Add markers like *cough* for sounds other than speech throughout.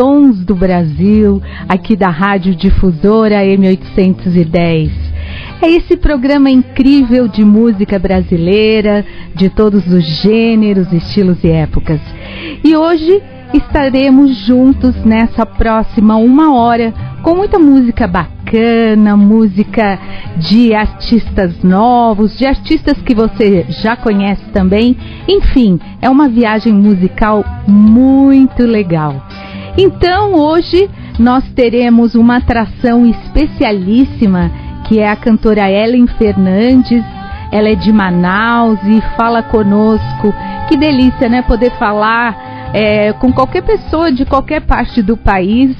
Tons do Brasil, aqui da Rádio Difusora M810. É esse programa incrível de música brasileira, de todos os gêneros, estilos e épocas. E hoje estaremos juntos nessa próxima uma hora com muita música bacana, música de artistas novos, de artistas que você já conhece também. Enfim, é uma viagem musical muito legal. Então, hoje nós teremos uma atração especialíssima, que é a cantora Ellen Fernandes. Ela é de Manaus e fala conosco. Que delícia, né? Poder falar é, com qualquer pessoa de qualquer parte do país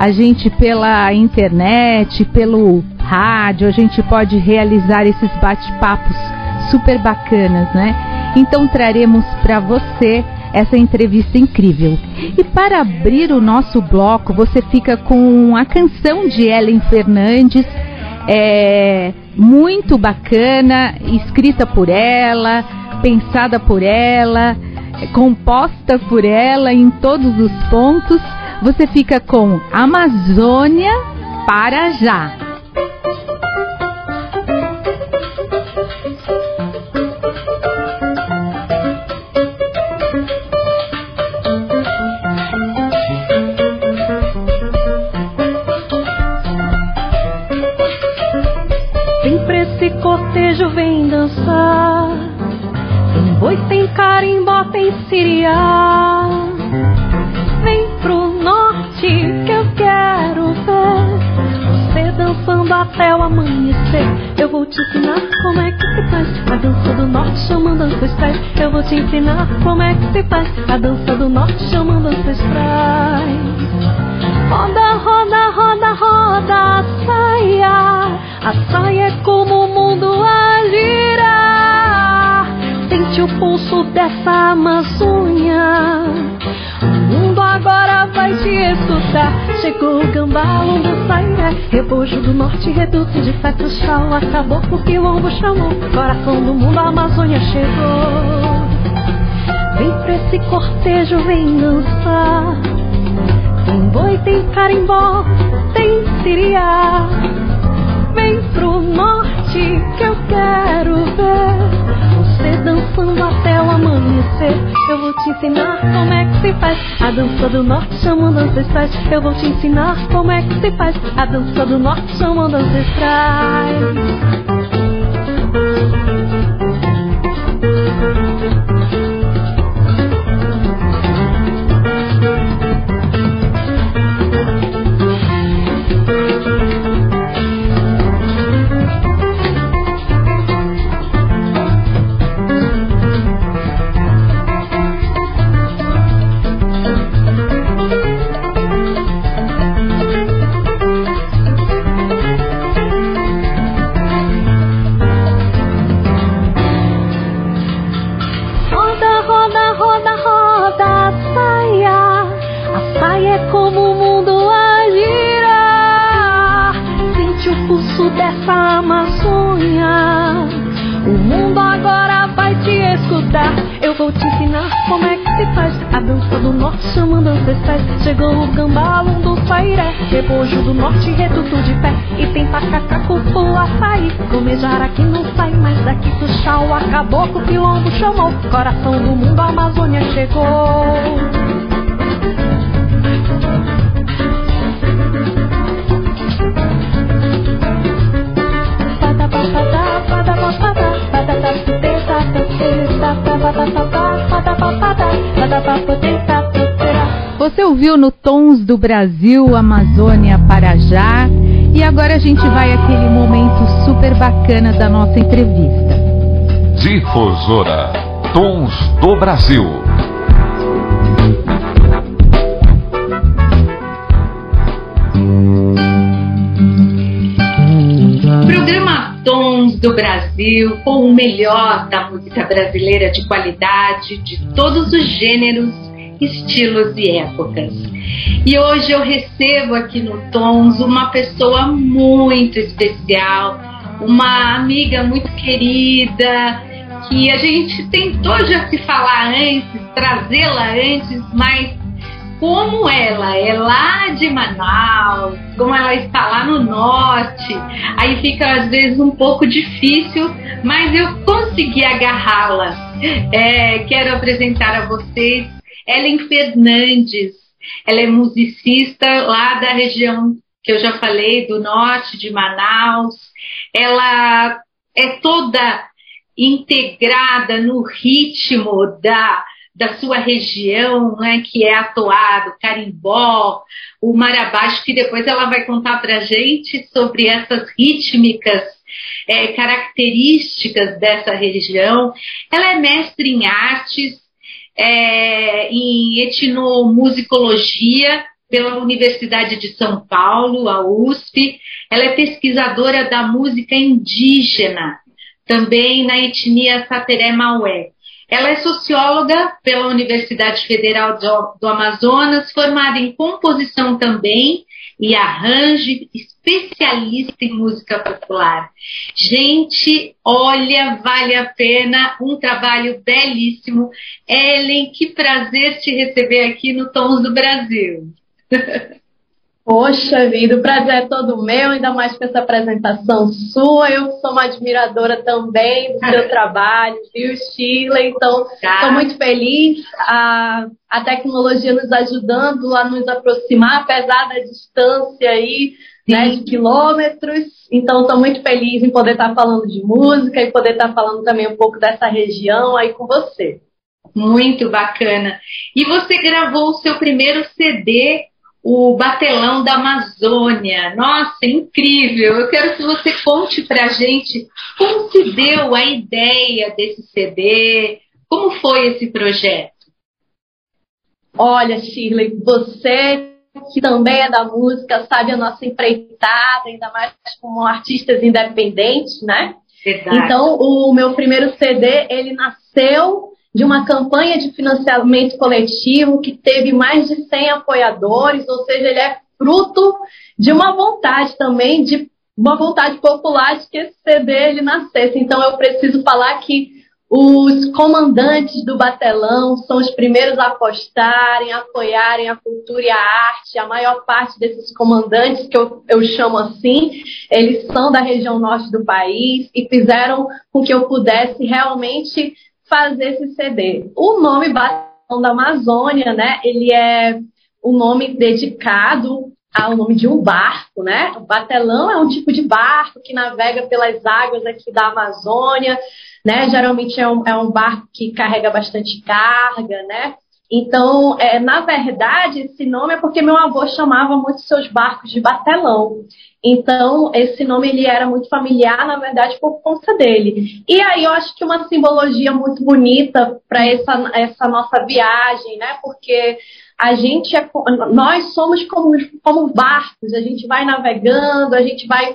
a gente pela internet, pelo rádio, a gente pode realizar esses bate-papos super bacanas, né? Então traremos para você essa entrevista incrível. E para abrir o nosso bloco, você fica com a canção de Ellen Fernandes, é muito bacana, escrita por ela, pensada por ela, composta por ela em todos os pontos você fica com Amazônia para já. Norte, reduto de feto chau. Acabou o quilombo chamou, coração do mundo, a Amazônia chegou. Vem pra esse cortejo, vem dançar. Tem boi, tem carimbó, tem siriá. Vem pro norte que eu quero ver você dançando até o amanhecer. Eu vou te ensinar como é que se faz a dança do norte chamando ancestrais. Eu vou te ensinar como é que se faz a dança do norte chamando ancestrais. Rebojo do norte, reduto de pé. E tem tacacá, cupu, açaí. Comejar aqui não sai mais daqui do chão. Acabou com o quilombo, chamou. Coração do mundo, a Amazônia chegou. Você ouviu no Tons do Brasil, Amazônia Parajá. E agora a gente vai àquele momento super bacana da nossa entrevista. Difusora Tons do Brasil. Programa Tons do Brasil com o melhor da música brasileira de qualidade de todos os gêneros estilos e épocas. E hoje eu recebo aqui no Tons uma pessoa muito especial, uma amiga muito querida, que a gente tentou já se falar antes, trazê-la antes, mas como ela é lá de Manaus, como ela está lá no norte, aí fica às vezes um pouco difícil, mas eu consegui agarrá-la. É, quero apresentar a vocês Ellen Fernandes. Ela é musicista lá da região que eu já falei, do norte de Manaus. Ela é toda integrada no ritmo da da sua região, né, que é atoado, carimbó, o marabaixo, que depois ela vai contar para gente sobre essas rítmicas é, características dessa região. Ela é mestre em artes, é, em etnomusicologia pela Universidade de São Paulo, a USP. Ela é pesquisadora da música indígena, também na etnia Sateré Maué. Ela é socióloga pela Universidade Federal do, Amazonas, formada em composição também e arranjo, especialista em música popular. Gente, olha, vale a pena, um trabalho belíssimo. Ellen, que prazer te receber aqui no Tons do Brasil. *laughs* Poxa vida, o prazer é todo meu, ainda mais com essa apresentação sua. Eu sou uma admiradora também do seu *laughs* trabalho, viu, Sheila? Então, estou muito feliz. A, a tecnologia nos ajudando a nos aproximar, apesar da distância aí, né, de quilômetros. Então, estou muito feliz em poder estar falando de música e poder estar falando também um pouco dessa região aí com você. Muito bacana. E você gravou o seu primeiro CD o Batelão da Amazônia. Nossa, incrível! Eu quero que você conte pra gente como se deu a ideia desse CD, como foi esse projeto. Olha, Shirley, você que também é da música, sabe a nossa empreitada, ainda mais como artistas independentes, né? Verdade. Então, o meu primeiro CD, ele nasceu de uma campanha de financiamento coletivo que teve mais de 100 apoiadores, ou seja, ele é fruto de uma vontade também, de uma vontade popular de que esse CD ele nascesse. Então eu preciso falar que os comandantes do Batelão são os primeiros a apostarem, a apoiarem a cultura e a arte. A maior parte desses comandantes, que eu, eu chamo assim, eles são da região norte do país e fizeram com que eu pudesse realmente fazer esse CD. O nome Batalhão da Amazônia, né? Ele é um nome dedicado ao nome de um barco, né? O batelão é um tipo de barco que navega pelas águas aqui da Amazônia, né? Geralmente é um, é um barco que carrega bastante carga, né? Então, é, na verdade, esse nome é porque meu avô chamava muito seus barcos de batelão. Então, esse nome ele era muito familiar, na verdade, por conta dele. E aí eu acho que uma simbologia muito bonita para essa, essa nossa viagem, né? Porque a gente é, nós somos como, como barcos, a gente vai navegando, a gente vai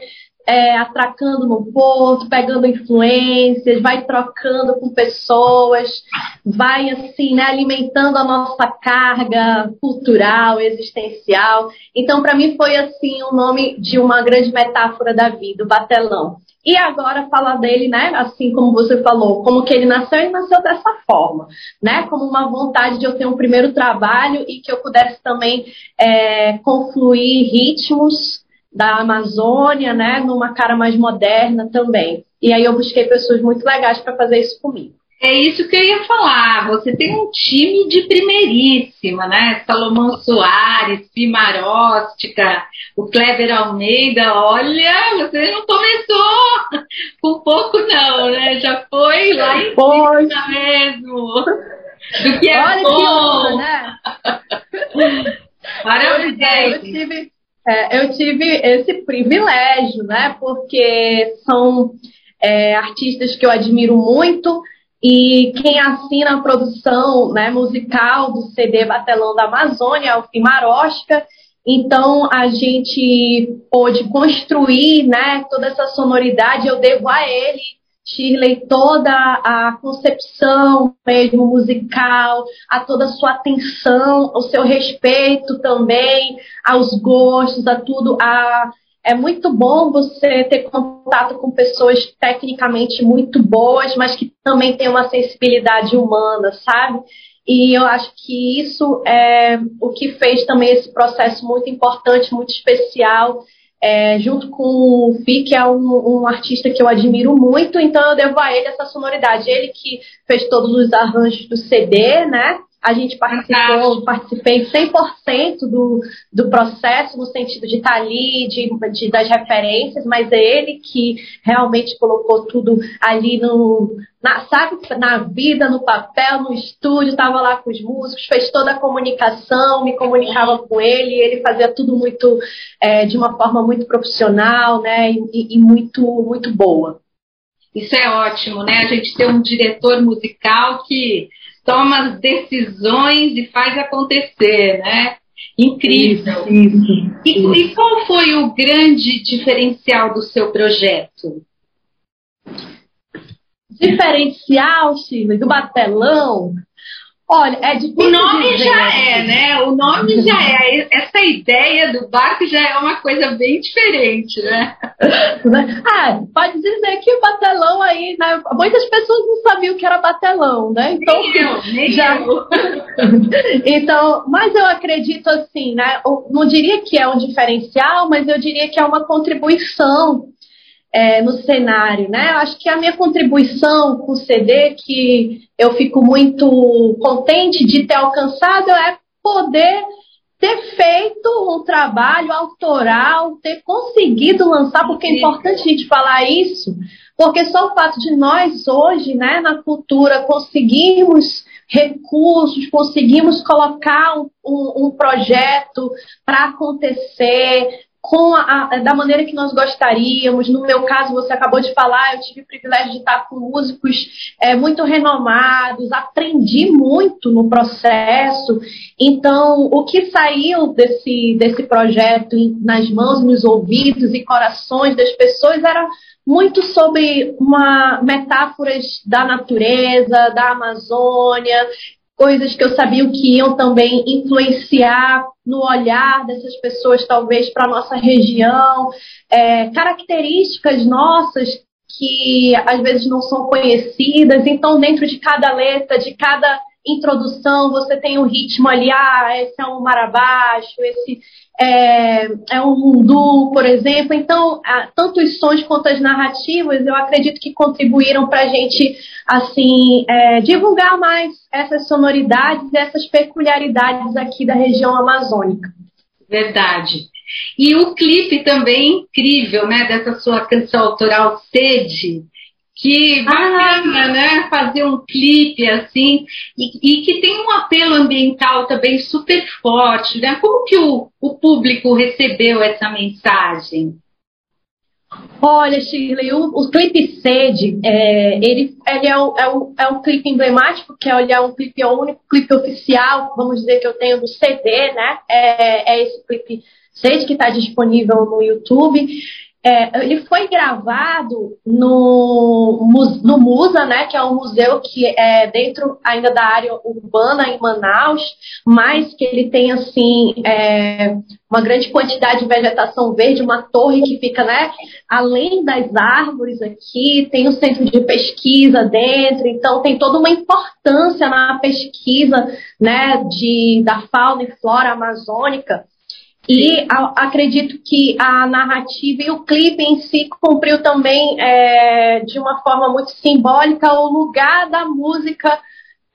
é, atracando no porto, pegando influências, vai trocando com pessoas, vai assim, né, alimentando a nossa carga cultural, existencial. Então, para mim foi assim o nome de uma grande metáfora da vida, o batelão. E agora falar dele, né, assim como você falou, como que ele nasceu, ele nasceu dessa forma, né, como uma vontade de eu ter um primeiro trabalho e que eu pudesse também é, confluir ritmos da Amazônia, né, numa cara mais moderna também. E aí eu busquei pessoas muito legais para fazer isso comigo. É isso que eu ia falar. Você tem um time de primeiríssima, né? Salomão Soares, Pimaróstica, o Kleber Almeida. Olha, você não começou com pouco, não, né? Já foi lá em cima mesmo. Do que é Olha bom. Que né? *laughs* Parabéns. Eu tive é, eu tive esse privilégio, né? Porque são é, artistas que eu admiro muito e quem assina a produção né, musical do CD Batelão da Amazônia é o Fimarosca Então a gente pôde construir, né, toda essa sonoridade. Eu devo a ele, Shirley, toda a concepção mesmo musical, a toda a sua atenção, o seu respeito também aos gostos, a tudo, a é muito bom você ter contato com pessoas tecnicamente muito boas, mas que também têm uma sensibilidade humana, sabe? E eu acho que isso é o que fez também esse processo muito importante, muito especial, é, junto com o Fi, que é um, um, artista que eu admiro muito, então eu devo a ele essa sonoridade. Ele que fez todos os arranjos do CD, né? A gente participou, participei 100% do, do processo, no sentido de estar ali, de, de, das referências, mas é ele que realmente colocou tudo ali no, na, sabe, na vida, no papel, no estúdio, estava lá com os músicos, fez toda a comunicação, me comunicava com ele, ele fazia tudo muito, é, de uma forma muito profissional, né, e, e muito, muito boa. Isso é ótimo, né? A gente ter um diretor musical que toma as decisões e faz acontecer, né? Incrível. Isso, isso, e, isso. e qual foi o grande diferencial do seu projeto? Diferencial, Chile, do batelão, Olha, é difícil. O nome dizer. já é, né? O nome já é. Essa ideia do barco já é uma coisa bem diferente, né? *laughs* ah, pode dizer que o batelão aí, né? Muitas pessoas não sabiam que era batelão, né? Então, nem eu, nem já... eu. *laughs* então, mas eu acredito assim, né? Eu não diria que é um diferencial, mas eu diria que é uma contribuição é, no cenário, né? Acho que a minha contribuição com o CD, que eu fico muito contente de ter alcançado, é poder ter feito um trabalho autoral, ter conseguido lançar, porque é importante a gente falar isso, porque só o fato de nós hoje, né, na cultura, conseguirmos recursos, conseguimos colocar um, um, um projeto para acontecer, com a, da maneira que nós gostaríamos. No meu caso, você acabou de falar, eu tive o privilégio de estar com músicos é, muito renomados, aprendi muito no processo. Então, o que saiu desse, desse projeto nas mãos, nos ouvidos e corações das pessoas era muito sobre uma metáforas da natureza, da Amazônia, coisas que eu sabia que iam também influenciar no olhar dessas pessoas, talvez, para a nossa região, é, características nossas que às vezes não são conhecidas. Então, dentro de cada letra, de cada introdução, você tem um ritmo ali, ah, esse é um marabaixo, esse é, é um mundu, por exemplo. Então, tanto os sons quanto as narrativas, eu acredito que contribuíram para a gente, assim, é, divulgar mais essas sonoridades, essas peculiaridades aqui da região amazônica. Verdade. E o clipe também incrível, né, dessa sua canção autoral Sede, que bacana, ah. né? Fazer um clipe assim e, e, que tem um apelo ambiental também super forte, né? Como que o, o público recebeu essa mensagem? Olha, Shirley, o, o clipe Sede, é, ele, ele é, um, é, um, é um clipe emblemático, que é, ele é um clipe, é o único clipe oficial, vamos dizer, que eu tenho do CD, né? É, é esse clipe Sede que está disponível no YouTube. É, ele foi gravado no, no Musa, né, que é um museu que é dentro ainda da área urbana em Manaus, mas que ele tem assim é, uma grande quantidade de vegetação verde, uma torre que fica né, além das árvores aqui, tem um centro de pesquisa dentro, então tem toda uma importância na pesquisa né, de, da fauna e flora amazônica. E a, acredito que a narrativa e o clipe em si cumpriu também é, de uma forma muito simbólica o lugar da música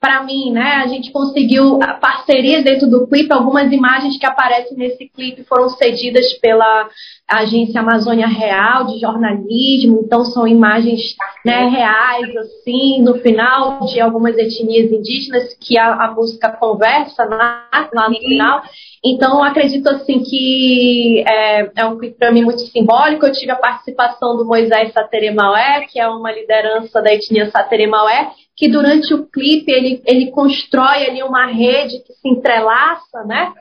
para mim, né? A gente conseguiu parcerias dentro do clipe, algumas imagens que aparecem nesse clipe foram cedidas pela agência Amazônia Real de jornalismo, então são imagens né, reais, assim, no final de algumas etnias indígenas que a, a música conversa lá, lá no final. Então, acredito assim que é, é um clipe para mim muito simbólico. Eu tive a participação do Moisés Sateremaué, que é uma liderança da etnia Sateremaué, que durante o clipe ele, ele constrói ali uma rede que se entrelaça, né?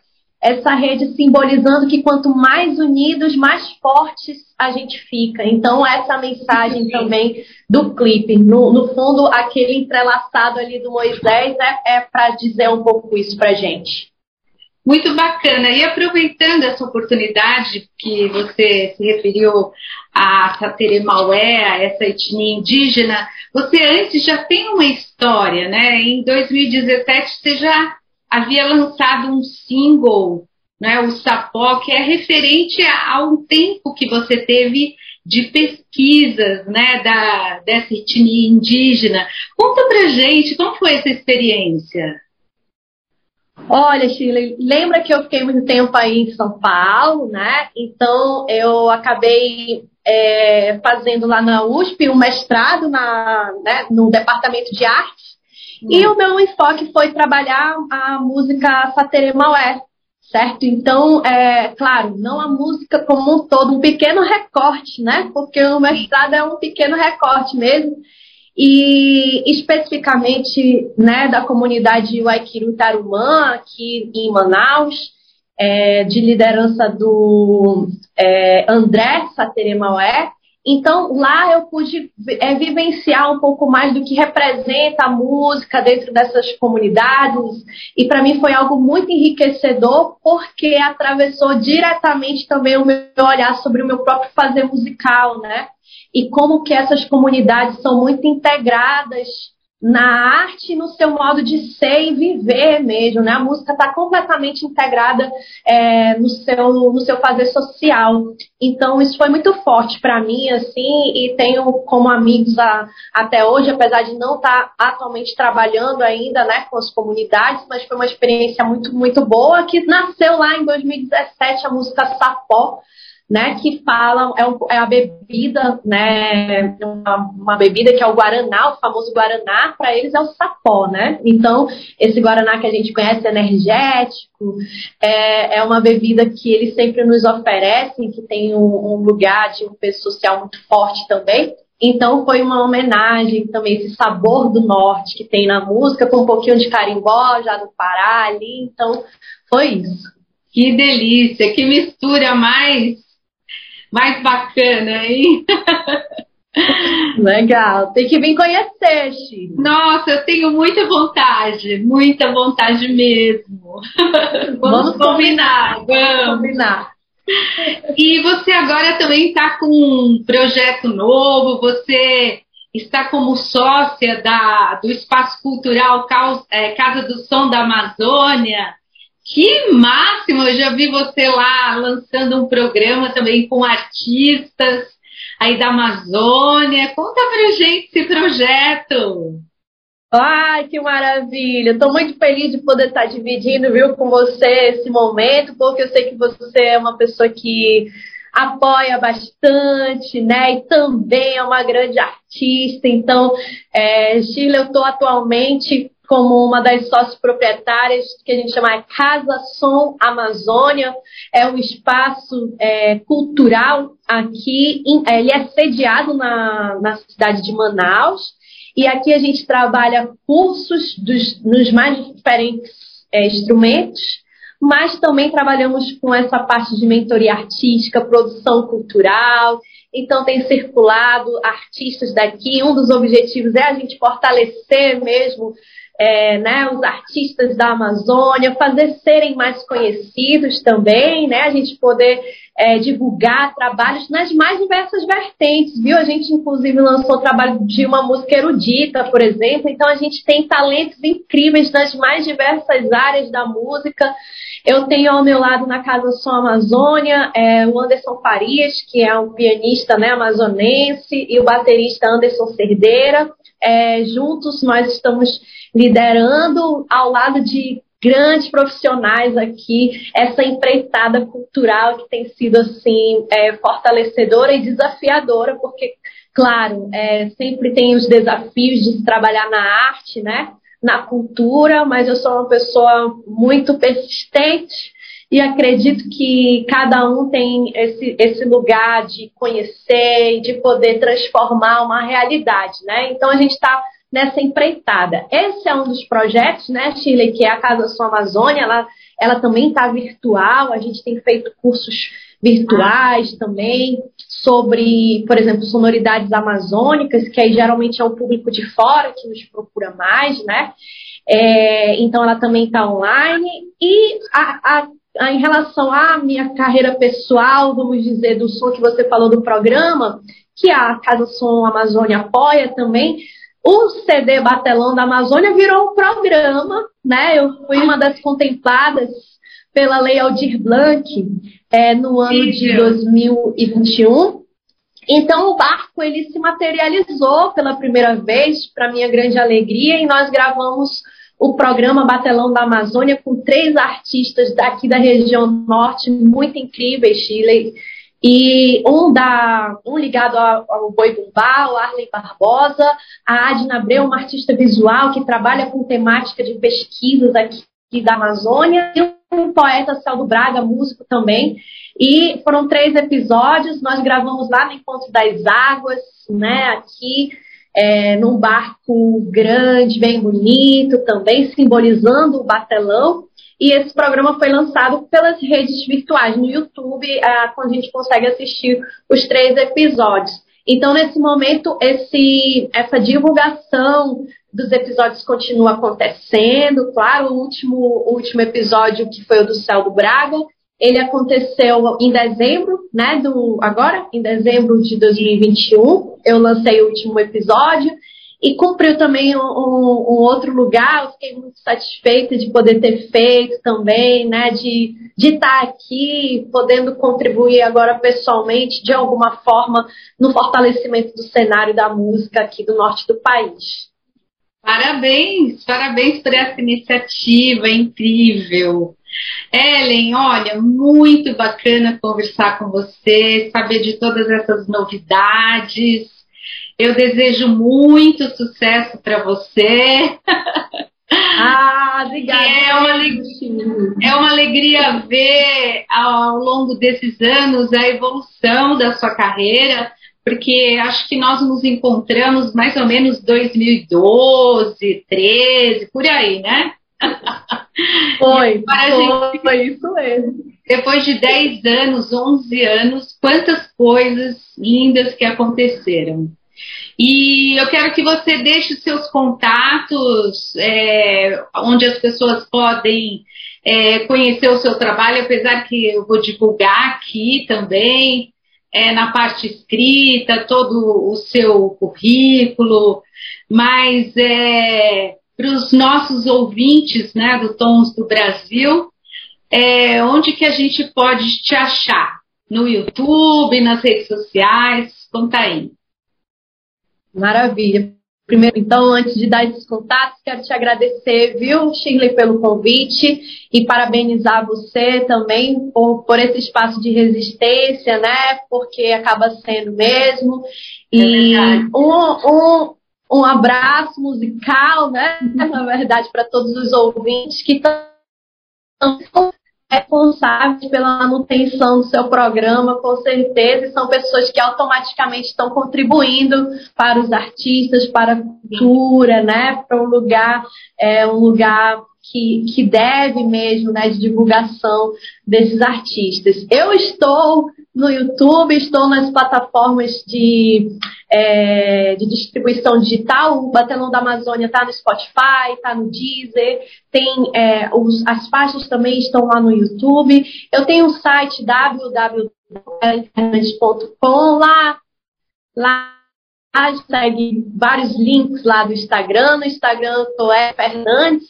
essa rede simbolizando que quanto mais unidos, mais fortes a gente fica. Então, essa mensagem também do clipe. No, no fundo, aquele entrelaçado ali do Moisés é, é para dizer um pouco isso para gente. Muito bacana. E aproveitando essa oportunidade que você se referiu a Sateremaué, a essa etnia indígena, você antes já tem uma história, né? Em 2017 você já havia lançado um single, né, o Sapó, que é referente a, um tempo que você teve de pesquisas né, da, dessa etnia indígena. Conta pra gente como foi essa experiência. Olha, Shirley, lembra que eu fiquei muito tempo aí em São Paulo, né? Então eu acabei é, fazendo lá na USP um mestrado na, né, no departamento de arte e o meu enfoque foi trabalhar a música Satere Maué, certo? Então, é, claro, não a música como um todo, um pequeno recorte, né? Porque o mestrado é um pequeno recorte mesmo. E especificamente né, da comunidade Waikiru Tarumã, aqui em Manaus, é, de liderança do é, André Sateremaué, então, lá eu pude é, vivenciar um pouco mais do que representa a música dentro dessas comunidades. E para mim foi algo muito enriquecedor, porque atravessou diretamente também o meu olhar sobre o meu próprio fazer musical, né? E como que essas comunidades são muito integradas na arte, no seu modo de ser e viver mesmo, né? A música está completamente integrada é, no, seu, no seu fazer social. Então, isso foi muito forte para mim, assim, e tenho como amigos a, até hoje, apesar de não estar tá atualmente trabalhando ainda, né, com as comunidades, mas foi uma experiência muito, muito boa, que nasceu lá em 2017, a música Sapó, né, que falam, é, um, é a bebida, né, uma, uma, bebida que é o Guaraná, o famoso Guaraná, para eles é o sapó, né? Então, esse Guaraná que a gente conhece energético, é, é uma bebida que eles sempre nos oferecem, que tem um, um lugar de um peso social muito forte também. Então foi uma homenagem também esse sabor do norte que tem na música, com um pouquinho de carimbó já do Pará ali. Então foi isso. Que delícia, que mistura mais mais bacana, hein? Legal, tem que vir conhecer, Chico. Nossa, eu tenho muita vontade, muita vontade mesmo. *laughs* vamos, vamos combinar, vamos combinar. E você agora também está com um projeto novo, você está como sócia da, do Espaço Cultural é, Casa do Som da Amazônia. Que máximo! Eu já vi você lá lançando um programa também com artistas aí da Amazônia. Conta pra gente esse projeto. Ai, que maravilha! Estou muito feliz de poder estar dividindo, viu, com você esse momento, porque eu sei que você é uma pessoa que apoia bastante, né? E também é uma grande artista. Então, é, eu estou atualmente como uma das sócios proprietárias que a gente chama Casa Som Amazônia, é um espaço é, cultural aqui, é, ele é sediado na, na cidade de Manaus, e aqui a gente trabalha cursos dos, nos mais diferentes é, instrumentos, mas também trabalhamos com essa parte de mentoria artística, produção cultural, então tem circulado artistas daqui. Um dos objetivos é a gente fortalecer mesmo é, né, os artistas da Amazônia, fazer serem mais conhecidos também, né, a gente poder é, divulgar trabalhos nas mais diversas vertentes, viu? A gente, inclusive, lançou o trabalho de uma música erudita, por exemplo, então a gente tem talentos incríveis nas mais diversas áreas da música. Eu tenho ao meu lado na Casa Som Amazônia é, o Anderson Farias, que é um pianista né, amazonense, e o baterista Anderson Cerdeira. É, juntos nós estamos liderando ao lado de grandes profissionais aqui essa empreitada cultural que tem sido assim é, fortalecedora e desafiadora, porque claro é, sempre tem os desafios de se trabalhar na arte, né, na cultura, mas eu sou uma pessoa muito persistente e acredito que cada um tem esse, esse lugar de conhecer e de poder transformar uma realidade, né? Então a gente está nessa empreitada. Esse é um dos projetos, né, Chile, que é a Casa Sua Amazônia, ela, ela também está virtual, a gente tem feito cursos virtuais também sobre, por exemplo, sonoridades amazônicas, que aí geralmente é o público de fora que nos procura mais, né? É, então ela também está online. E a, a, a, em relação à minha carreira pessoal, vamos dizer, do som que você falou do programa, que a Casa Som Amazônia apoia também, o CD Batelão da Amazônia virou um programa, né? Eu fui uma das contempladas pela Lei Aldir Blanc é, no ano de 2021. Então o barco ele se materializou pela primeira vez, para minha grande alegria, e nós gravamos o programa Batelão da Amazônia com três artistas daqui da região norte muito incríveis, Chile. E um, da, um ligado ao, ao Boi Bumbá, o Arley Barbosa, a Adina Abreu, uma artista visual que trabalha com temática de pesquisas aqui da Amazônia, e um poeta, Celdo Braga, músico também. E foram três episódios, nós gravamos lá no Encontro das Águas, né, aqui, é, num barco grande, bem bonito, também simbolizando o batelão. E esse programa foi lançado pelas redes virtuais no YouTube, quando a gente consegue assistir os três episódios. Então, nesse momento, esse, essa divulgação dos episódios continua acontecendo. Claro, o último, o último episódio, que foi o do Céu do Braga, ele aconteceu em dezembro, né? Do, agora, em dezembro de 2021. Eu lancei o último episódio e cumpriu também um, um, outro lugar. Eu fiquei muito satisfeita de poder ter feito também, né? De, de estar aqui, podendo contribuir agora pessoalmente, de alguma forma, no fortalecimento do cenário da música aqui do norte do país. Parabéns, parabéns por essa iniciativa incrível. Ellen, olha, muito bacana conversar com você, saber de todas essas novidades. Eu desejo muito sucesso para você. Ah, obrigada. É uma, alegria, é uma alegria ver ao longo desses anos a evolução da sua carreira, porque acho que nós nos encontramos mais ou menos 2012, 13, por aí, né? *laughs* Foi, foi, foi isso mesmo. Depois de 10 anos, 11 anos, quantas coisas lindas que aconteceram. E eu quero que você deixe seus contatos, é, onde as pessoas podem é, conhecer o seu trabalho, apesar que eu vou divulgar aqui também, é, na parte escrita, todo o seu currículo, mas é, para os nossos ouvintes né, do Tons do Brasil, é, onde que a gente pode te achar? No YouTube, nas redes sociais? Conta aí. Maravilha. Primeiro, então, antes de dar esses contatos, quero te agradecer, viu, Shirley, pelo convite e parabenizar você também por, por esse espaço de resistência, né? Porque acaba sendo mesmo. E é um, um, um abraço musical, né? *laughs* Na verdade, para todos os ouvintes que estão responsáveis pela manutenção do seu programa, com certeza, e são pessoas que automaticamente estão contribuindo para os artistas, para a cultura, né? Para um lugar, é, um lugar que, que deve mesmo, né, de divulgação desses artistas. Eu estou no YouTube, estou nas plataformas de, é, de distribuição digital. O Batelão da Amazônia está no Spotify, está no Deezer, tem é, os, as faixas também estão lá no YouTube. Eu tenho um site www.internet.com lá, lá segue vários links lá do Instagram. No Instagram eu é Fernandes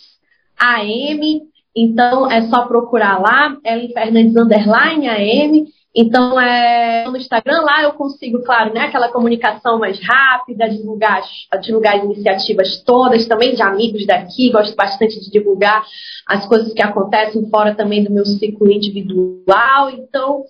AM, então é só procurar lá, Ellen Fernandes underline AM. Então, é, no Instagram lá eu consigo, claro, né, aquela comunicação mais rápida, divulgar, divulgar as iniciativas todas, também de amigos daqui, gosto bastante de divulgar as coisas que acontecem fora também do meu ciclo individual. Então,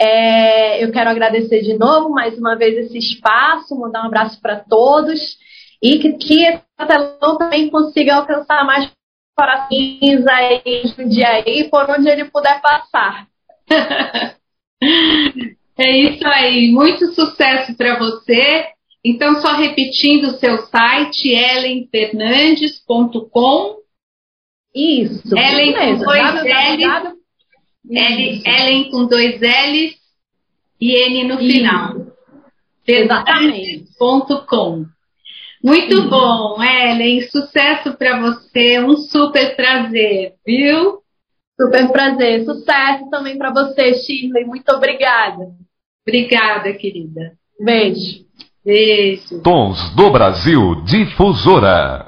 é, eu quero agradecer de novo, mais uma vez, esse espaço, mandar um abraço para todos e que, que esse telão também consiga alcançar mais corações aí, dia aí, por onde ele puder passar. *laughs* É isso aí, muito sucesso para você. Então, só repetindo o seu site, ellenfernandes.com. Isso. Ellen com dois L's. L, Ellen com dois L's e N no final. Exatamente. Ponto com. Muito bom, Ellen. Sucesso para você. Um super prazer, viu? Super prazer. Sucesso também para você, Shirley. Muito obrigada. Obrigada, querida. Beijo. Beijo. Tons do Brasil Difusora.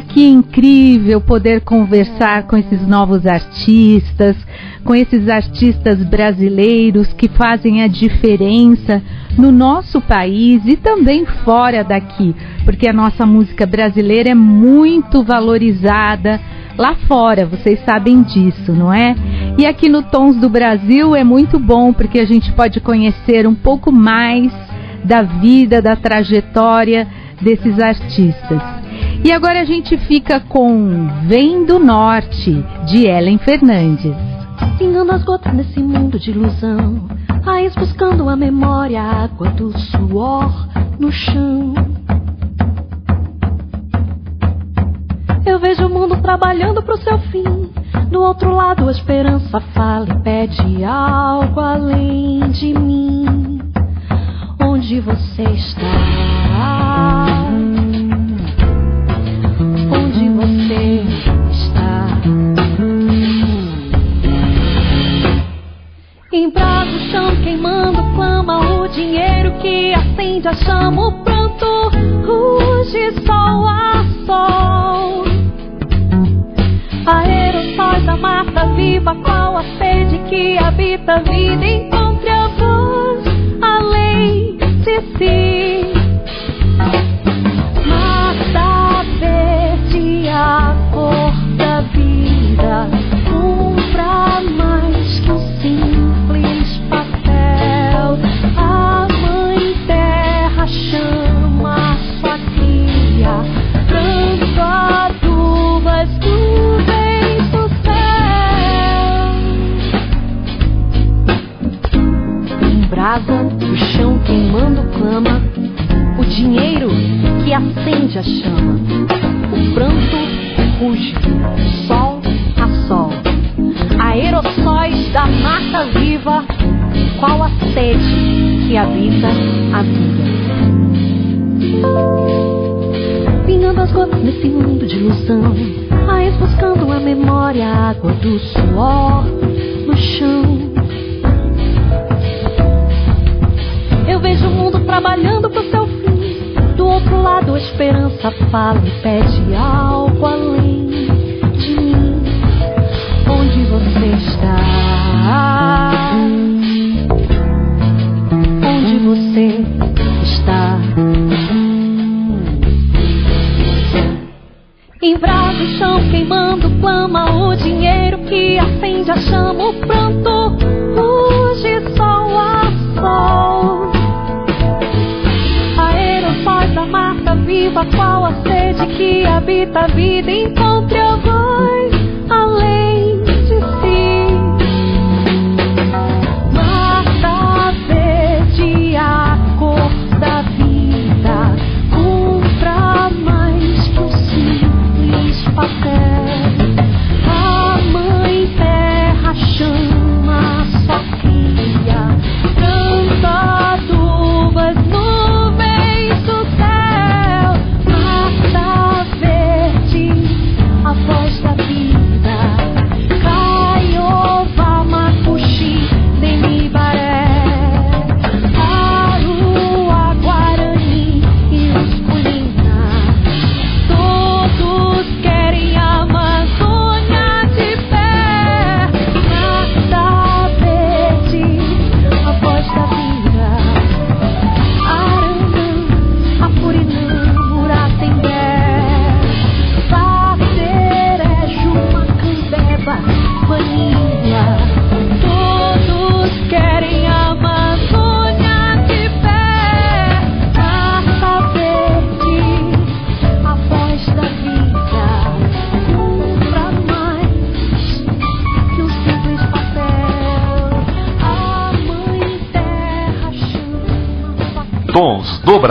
Que incrível poder conversar com esses novos artistas, com esses artistas brasileiros que fazem a diferença no nosso país e também fora daqui, porque a nossa música brasileira é muito valorizada lá fora, vocês sabem disso, não é? E aqui no Tons do Brasil é muito bom porque a gente pode conhecer um pouco mais da vida, da trajetória desses artistas. E agora a gente fica com Vem do Norte, de Ellen Fernandes. Pingando as gotas nesse mundo de ilusão, raiz buscando a memória, a água do suor no chão. Eu vejo o mundo trabalhando pro seu fim. Do outro lado, a esperança fala e pede algo além de mim. Onde você está? Chão queimando, clama o dinheiro que acende a chama, o pranto ruge sol a sol. Aerossóis da mata viva, qual a sede que habita a vida, encontre a voz além de si. Mata verde, a cor da vida, um pra mais que um simples brasa, o chão queimando clama, o dinheiro que acende a chama, o pranto ruge, sol a sol, aerossóis da mata viva, qual a sede que habita a vida. Pingando as gotas nesse mundo de ilusão, raiz buscando a memória, a água do suor no chão. Vejo o mundo trabalhando pro seu fim. Do outro lado, a esperança fala e pede algo além de mim. Onde você está? Onde você está? Em brasa o chão queimando, clama o dinheiro que acende a chama, o pranto viva, qual a sede que habita a vida, encontre voz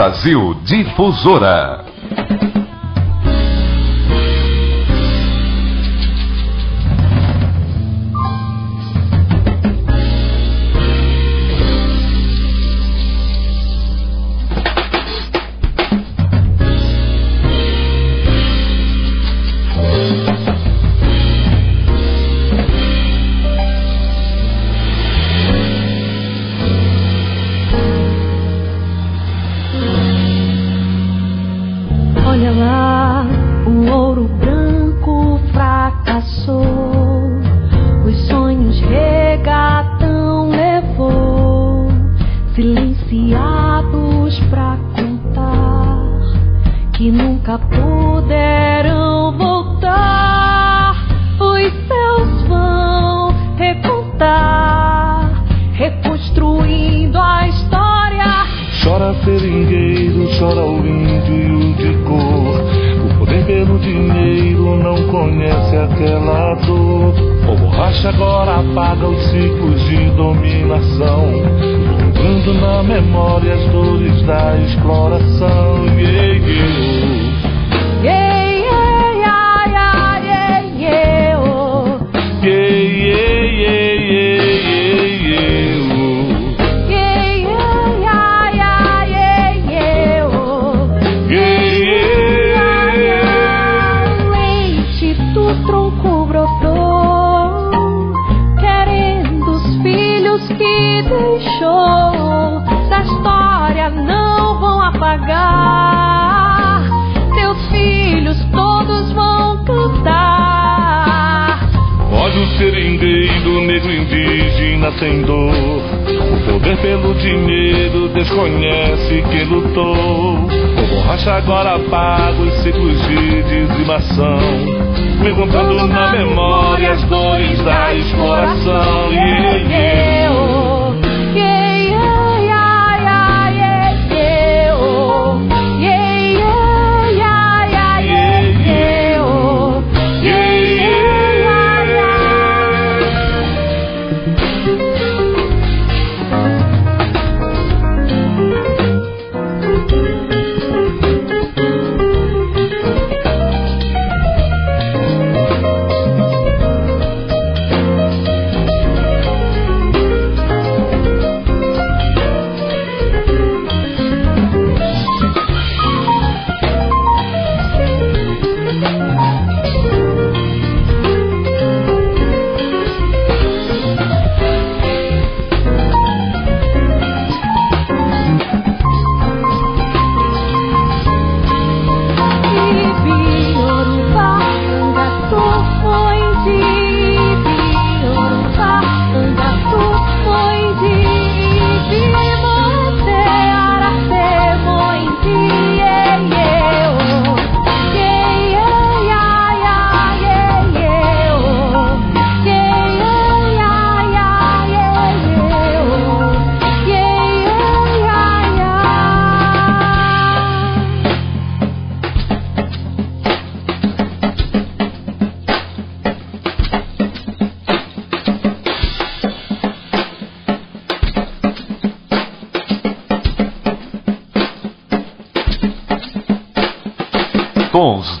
Brasil Difusora. Dizimação. Levantando na memória as dores da exploração. Yeah.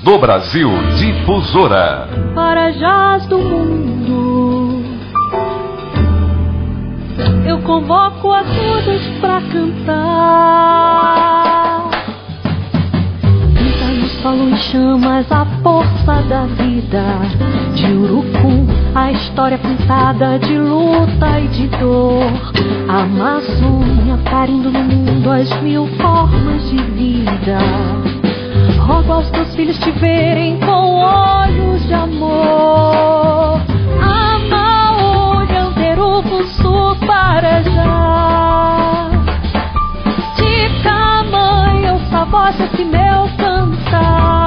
Do Brasil Difusora. para jazz do mundo. Eu convoco a todos pra cantar. Pinta no solo em chamas a força da vida. De urucum, a história pintada de luta e de dor. A Amazônia parindo no mundo as mil formas de vida. Rogo aos teus filhos te verem com olhos de amor. Ama olhando sul para já. Tica mãe, ouça a voz desse meu cantar.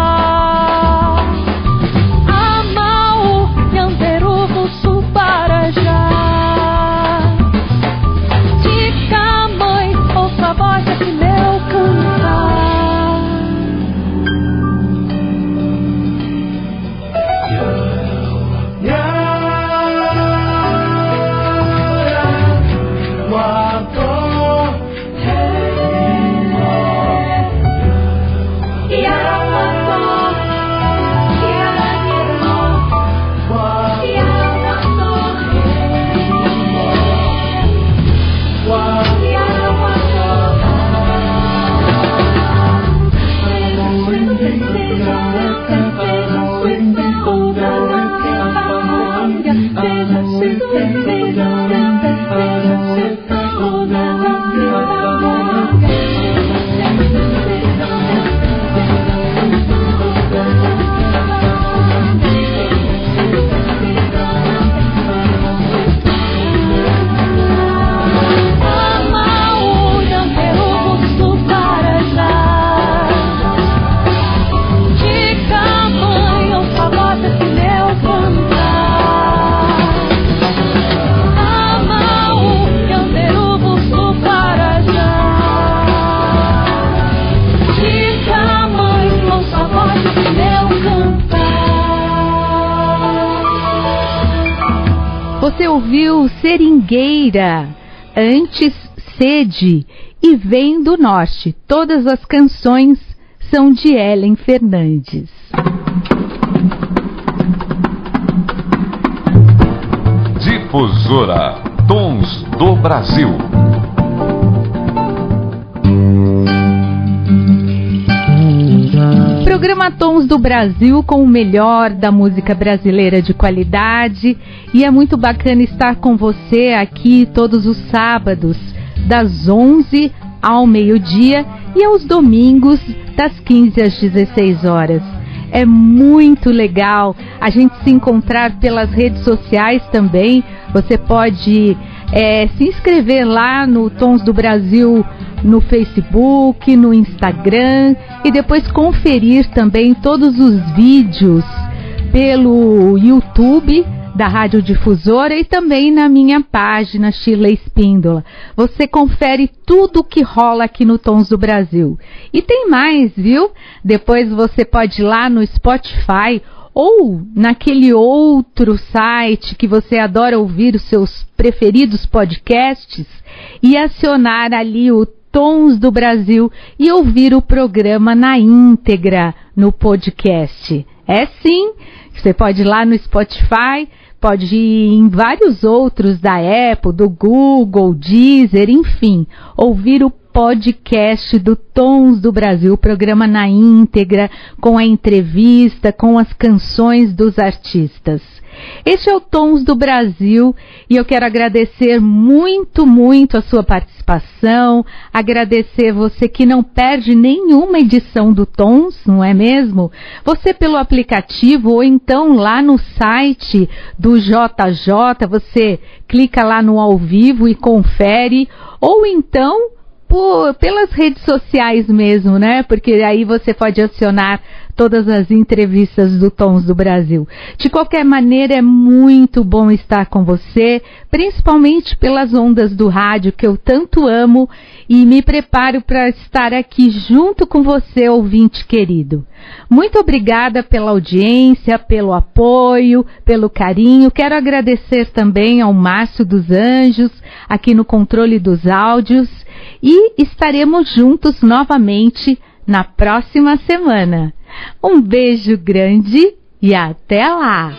Antes Sede e Vem do Norte. Todas as canções são de Ellen Fernandes. Difusora Tons do Brasil. Programa Tons do Brasil com o melhor da música brasileira de qualidade. E é muito bacana estar com você aqui todos os sábados, das 11 ao meio-dia e aos domingos, das 15 às 16 horas. É muito legal a gente se encontrar pelas redes sociais também. Você pode é, se inscrever lá no Tons do Brasil no Facebook, no Instagram e depois conferir também todos os vídeos pelo YouTube da Rádio Difusora e também na minha página Chile Espíndola. Você confere tudo o que rola aqui no Tons do Brasil. E tem mais, viu? Depois você pode ir lá no Spotify ou naquele outro site que você adora ouvir os seus preferidos podcasts e acionar ali o Tons do Brasil e ouvir o programa na íntegra no podcast. É sim, você pode ir lá no Spotify, pode ir em vários outros da Apple, do Google, Deezer, enfim, ouvir o podcast do Tons do Brasil, programa na íntegra, com a entrevista, com as canções dos artistas. Este é o Tons do Brasil e eu quero agradecer muito, muito a sua participação, agradecer você que não perde nenhuma edição do Tons, não é mesmo? Você pelo aplicativo ou então lá no site do JJ, você clica lá no ao vivo e confere, ou então por, pelas redes sociais mesmo, né? Porque aí você pode acionar todas as entrevistas do Tons do Brasil. De qualquer maneira, é muito bom estar com você, principalmente pelas ondas do rádio que eu tanto amo e me preparo para estar aqui junto com você, ouvinte querido. Muito obrigada pela audiência, pelo apoio, pelo carinho. Quero agradecer também ao Márcio dos Anjos, aqui no controle dos áudios, e estaremos juntos novamente na próxima semana. Um beijo grande e até lá!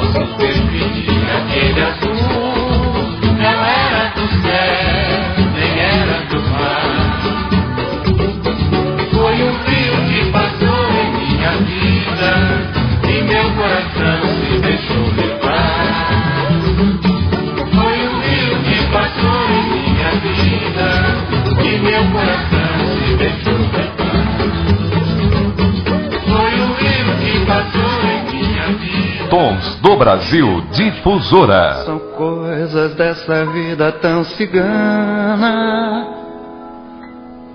Dios. Brasil Difusora. São coisas dessa vida tão cigana.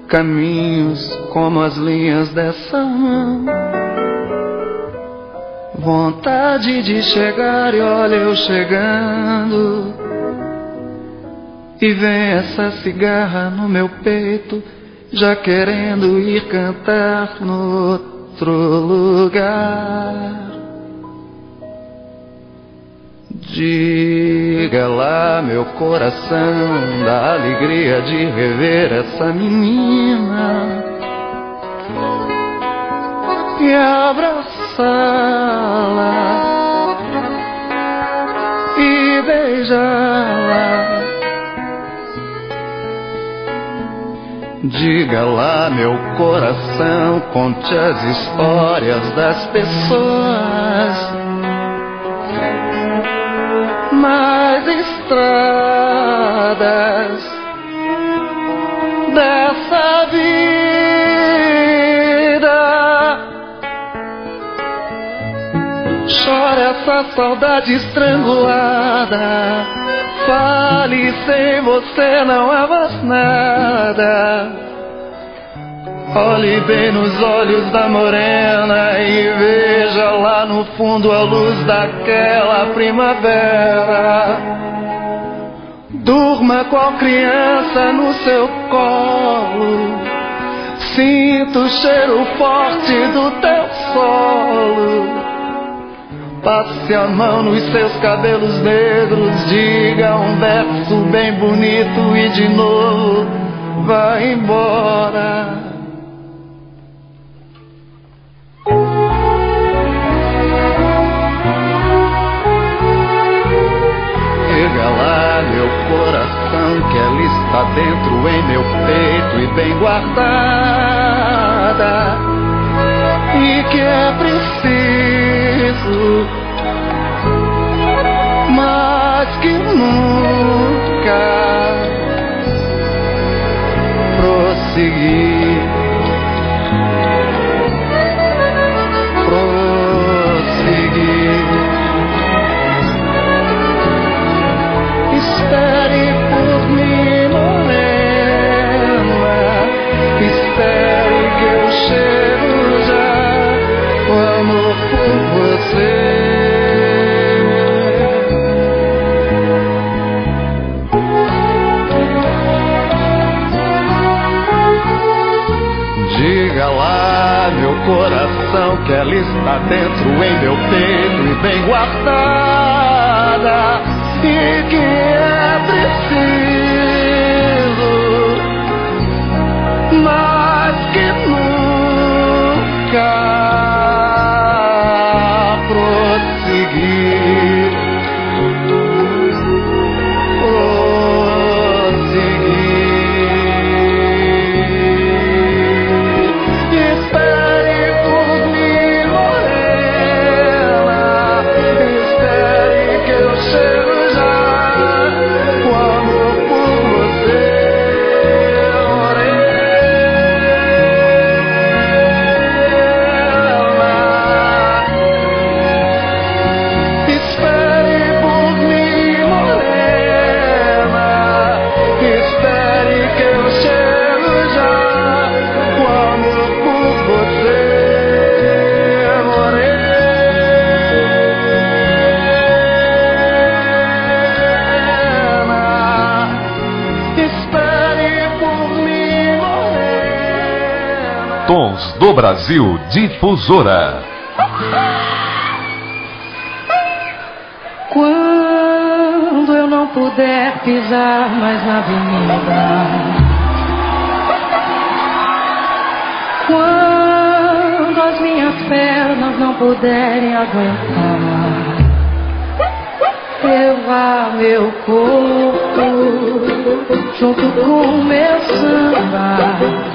Caminhos como as linhas dessa mão. Vontade de chegar e olha eu chegando. E vem essa cigarra no meu peito, já querendo ir cantar no outro lugar. Diga lá, meu coração, da alegria de rever essa menina. E abraçá-la. E beijá-la. Diga lá, meu coração, conte as histórias das pessoas mais estradas dessa vida. Chora essa saudade estrangulada. Fale sem você não há mais nada. Olhe bem nos olhos da morena e veja lá no fundo a luz daquela primavera. Durma qual criança no seu colo. Sinta o cheiro forte do teu solo. Passe a mão nos seus cabelos negros, diga um verso bem bonito e de novo vá embora. Que ela está dentro em meu peito e bem guardada. E que é preciso, mas que nunca prosseguir. Coração que ela está dentro em meu peito e bem guardada. E que é preciso do Brasil Difusora. Quando eu não puder pisar mais na avenida. Quando as minhas pernas não puderem aguentar. Levar meu corpo junto com meu samba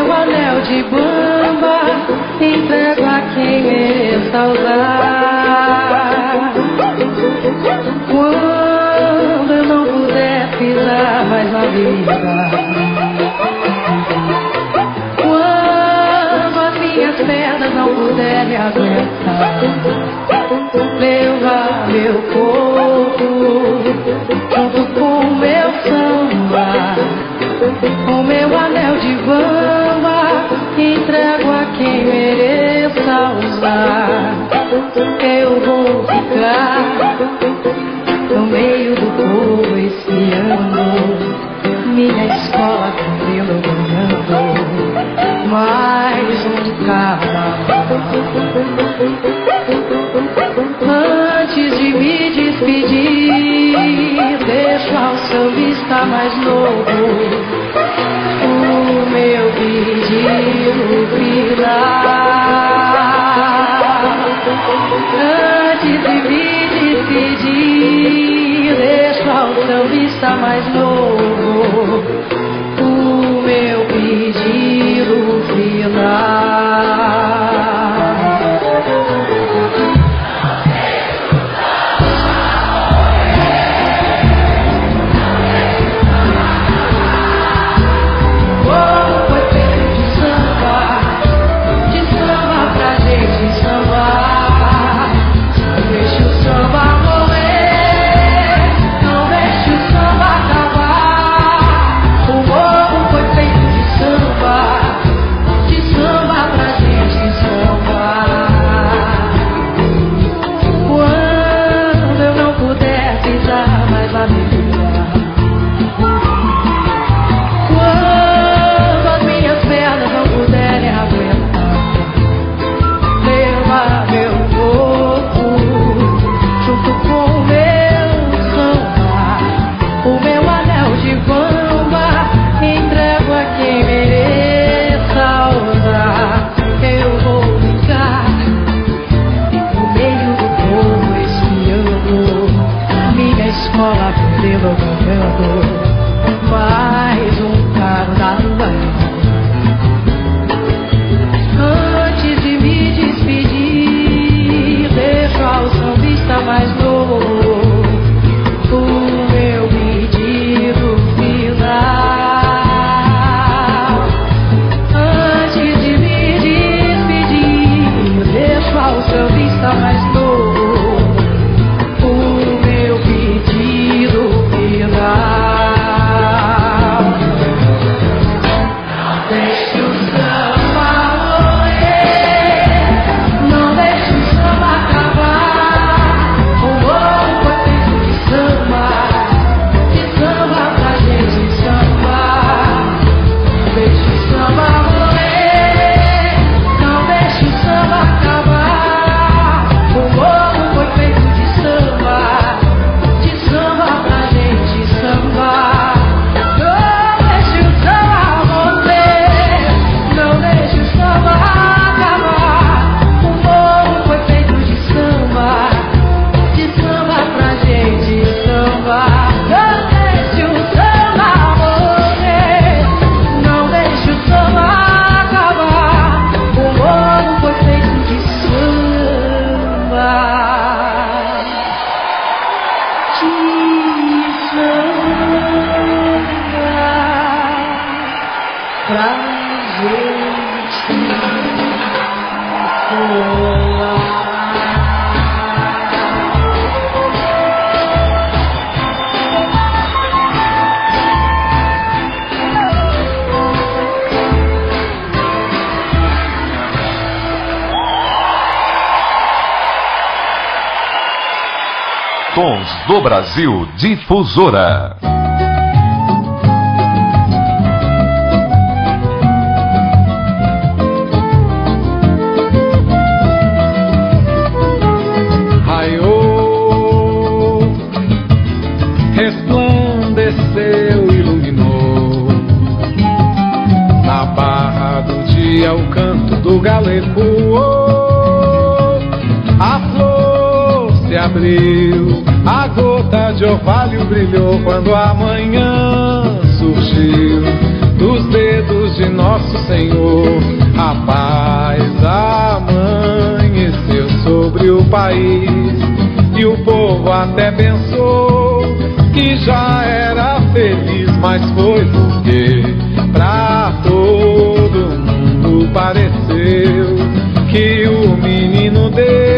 meu anel de bamba entrego a quem mereça usar. Quando eu não puder pisar mais na vida. Quando as minhas pernas não puderem aguentar. levar meu corpo junto com meu samba, o meu anel de bamba, Eu vou ficar no meio do povo espiando minha escola cabelo ganhando mais um carnaval. Antes de me despedir, deixo ao sambista mais novo o meu pedido final. Antes de me despedir, deixo ao sambista mais novo o meu pedido final. Brasil Difusora. Raiou, resplandeceu, iluminou. Na barra do dia o canto do galo ecoou. A flor se abriu a gota de orvalho brilhou quando a manhã surgiu dos dedos de nosso Senhor. A paz amanheceu sobre o país e o povo até pensou que já era feliz, mas foi porque pra todo mundo pareceu que o menino Deus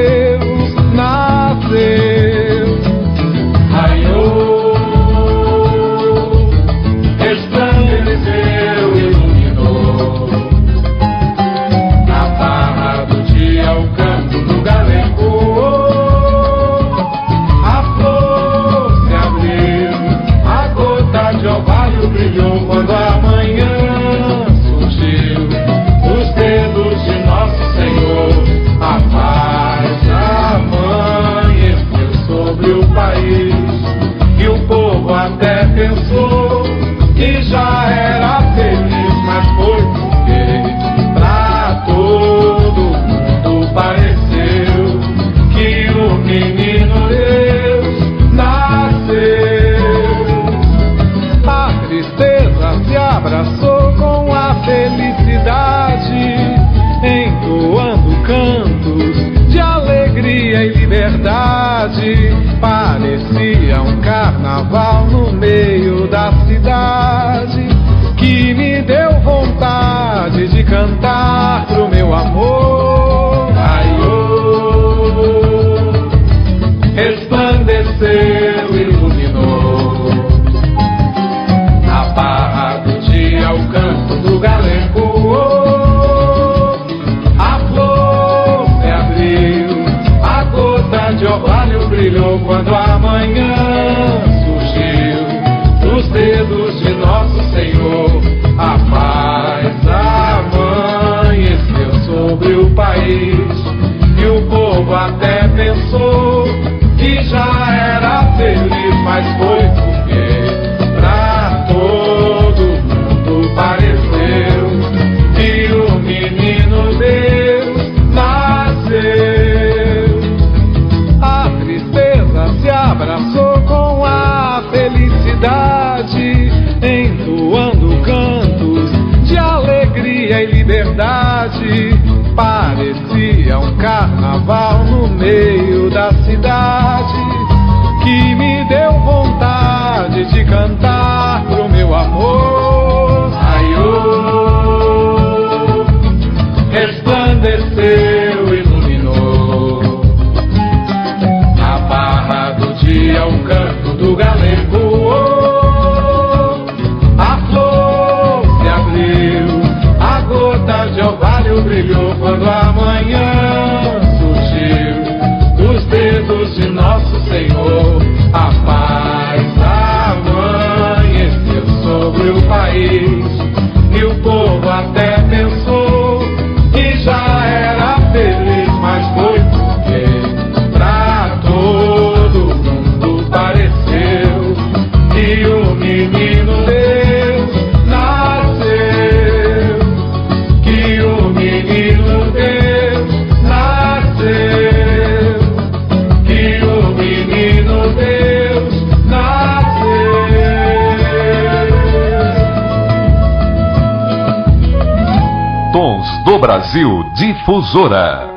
cidade. Parecia um carnaval no meio da cidade. Brasil Difusora.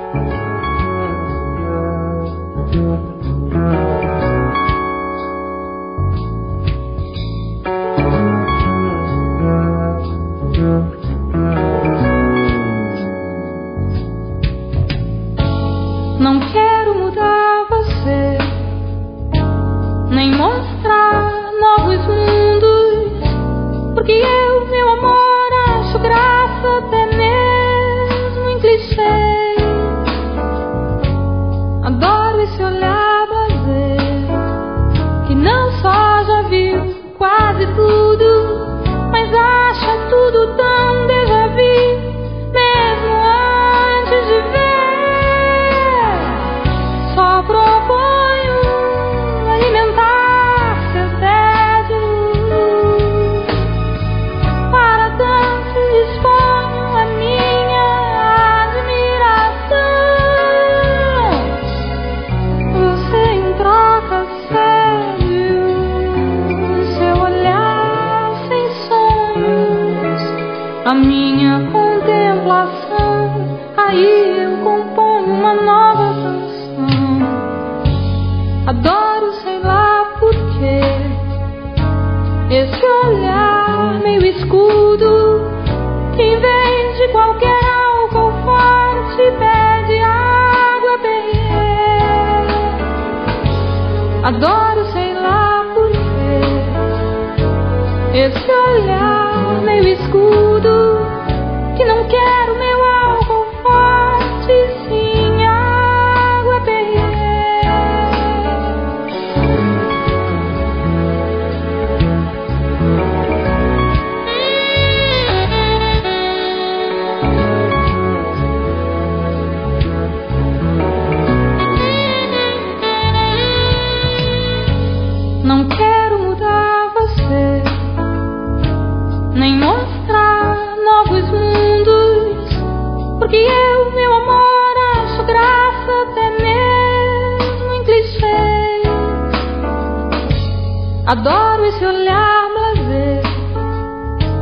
Adoro esse olhar blazer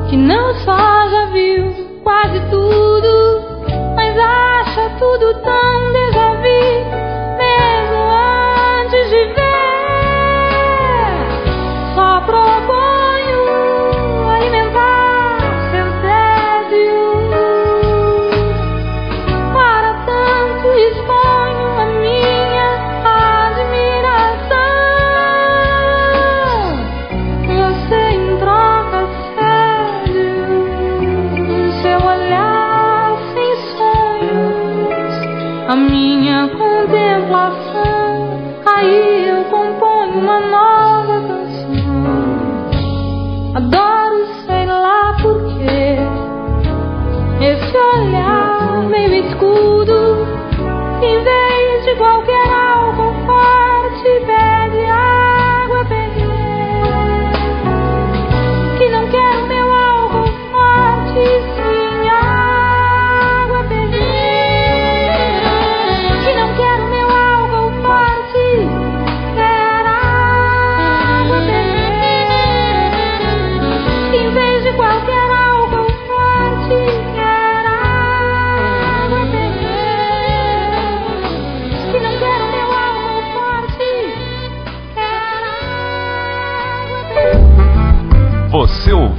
que não só já viu quase tudo, mas acha tudo tão.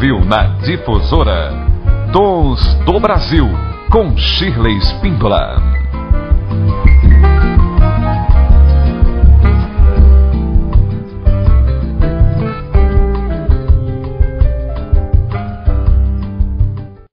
ouviu na difusora dos do Brasil, com Shirley Spindola.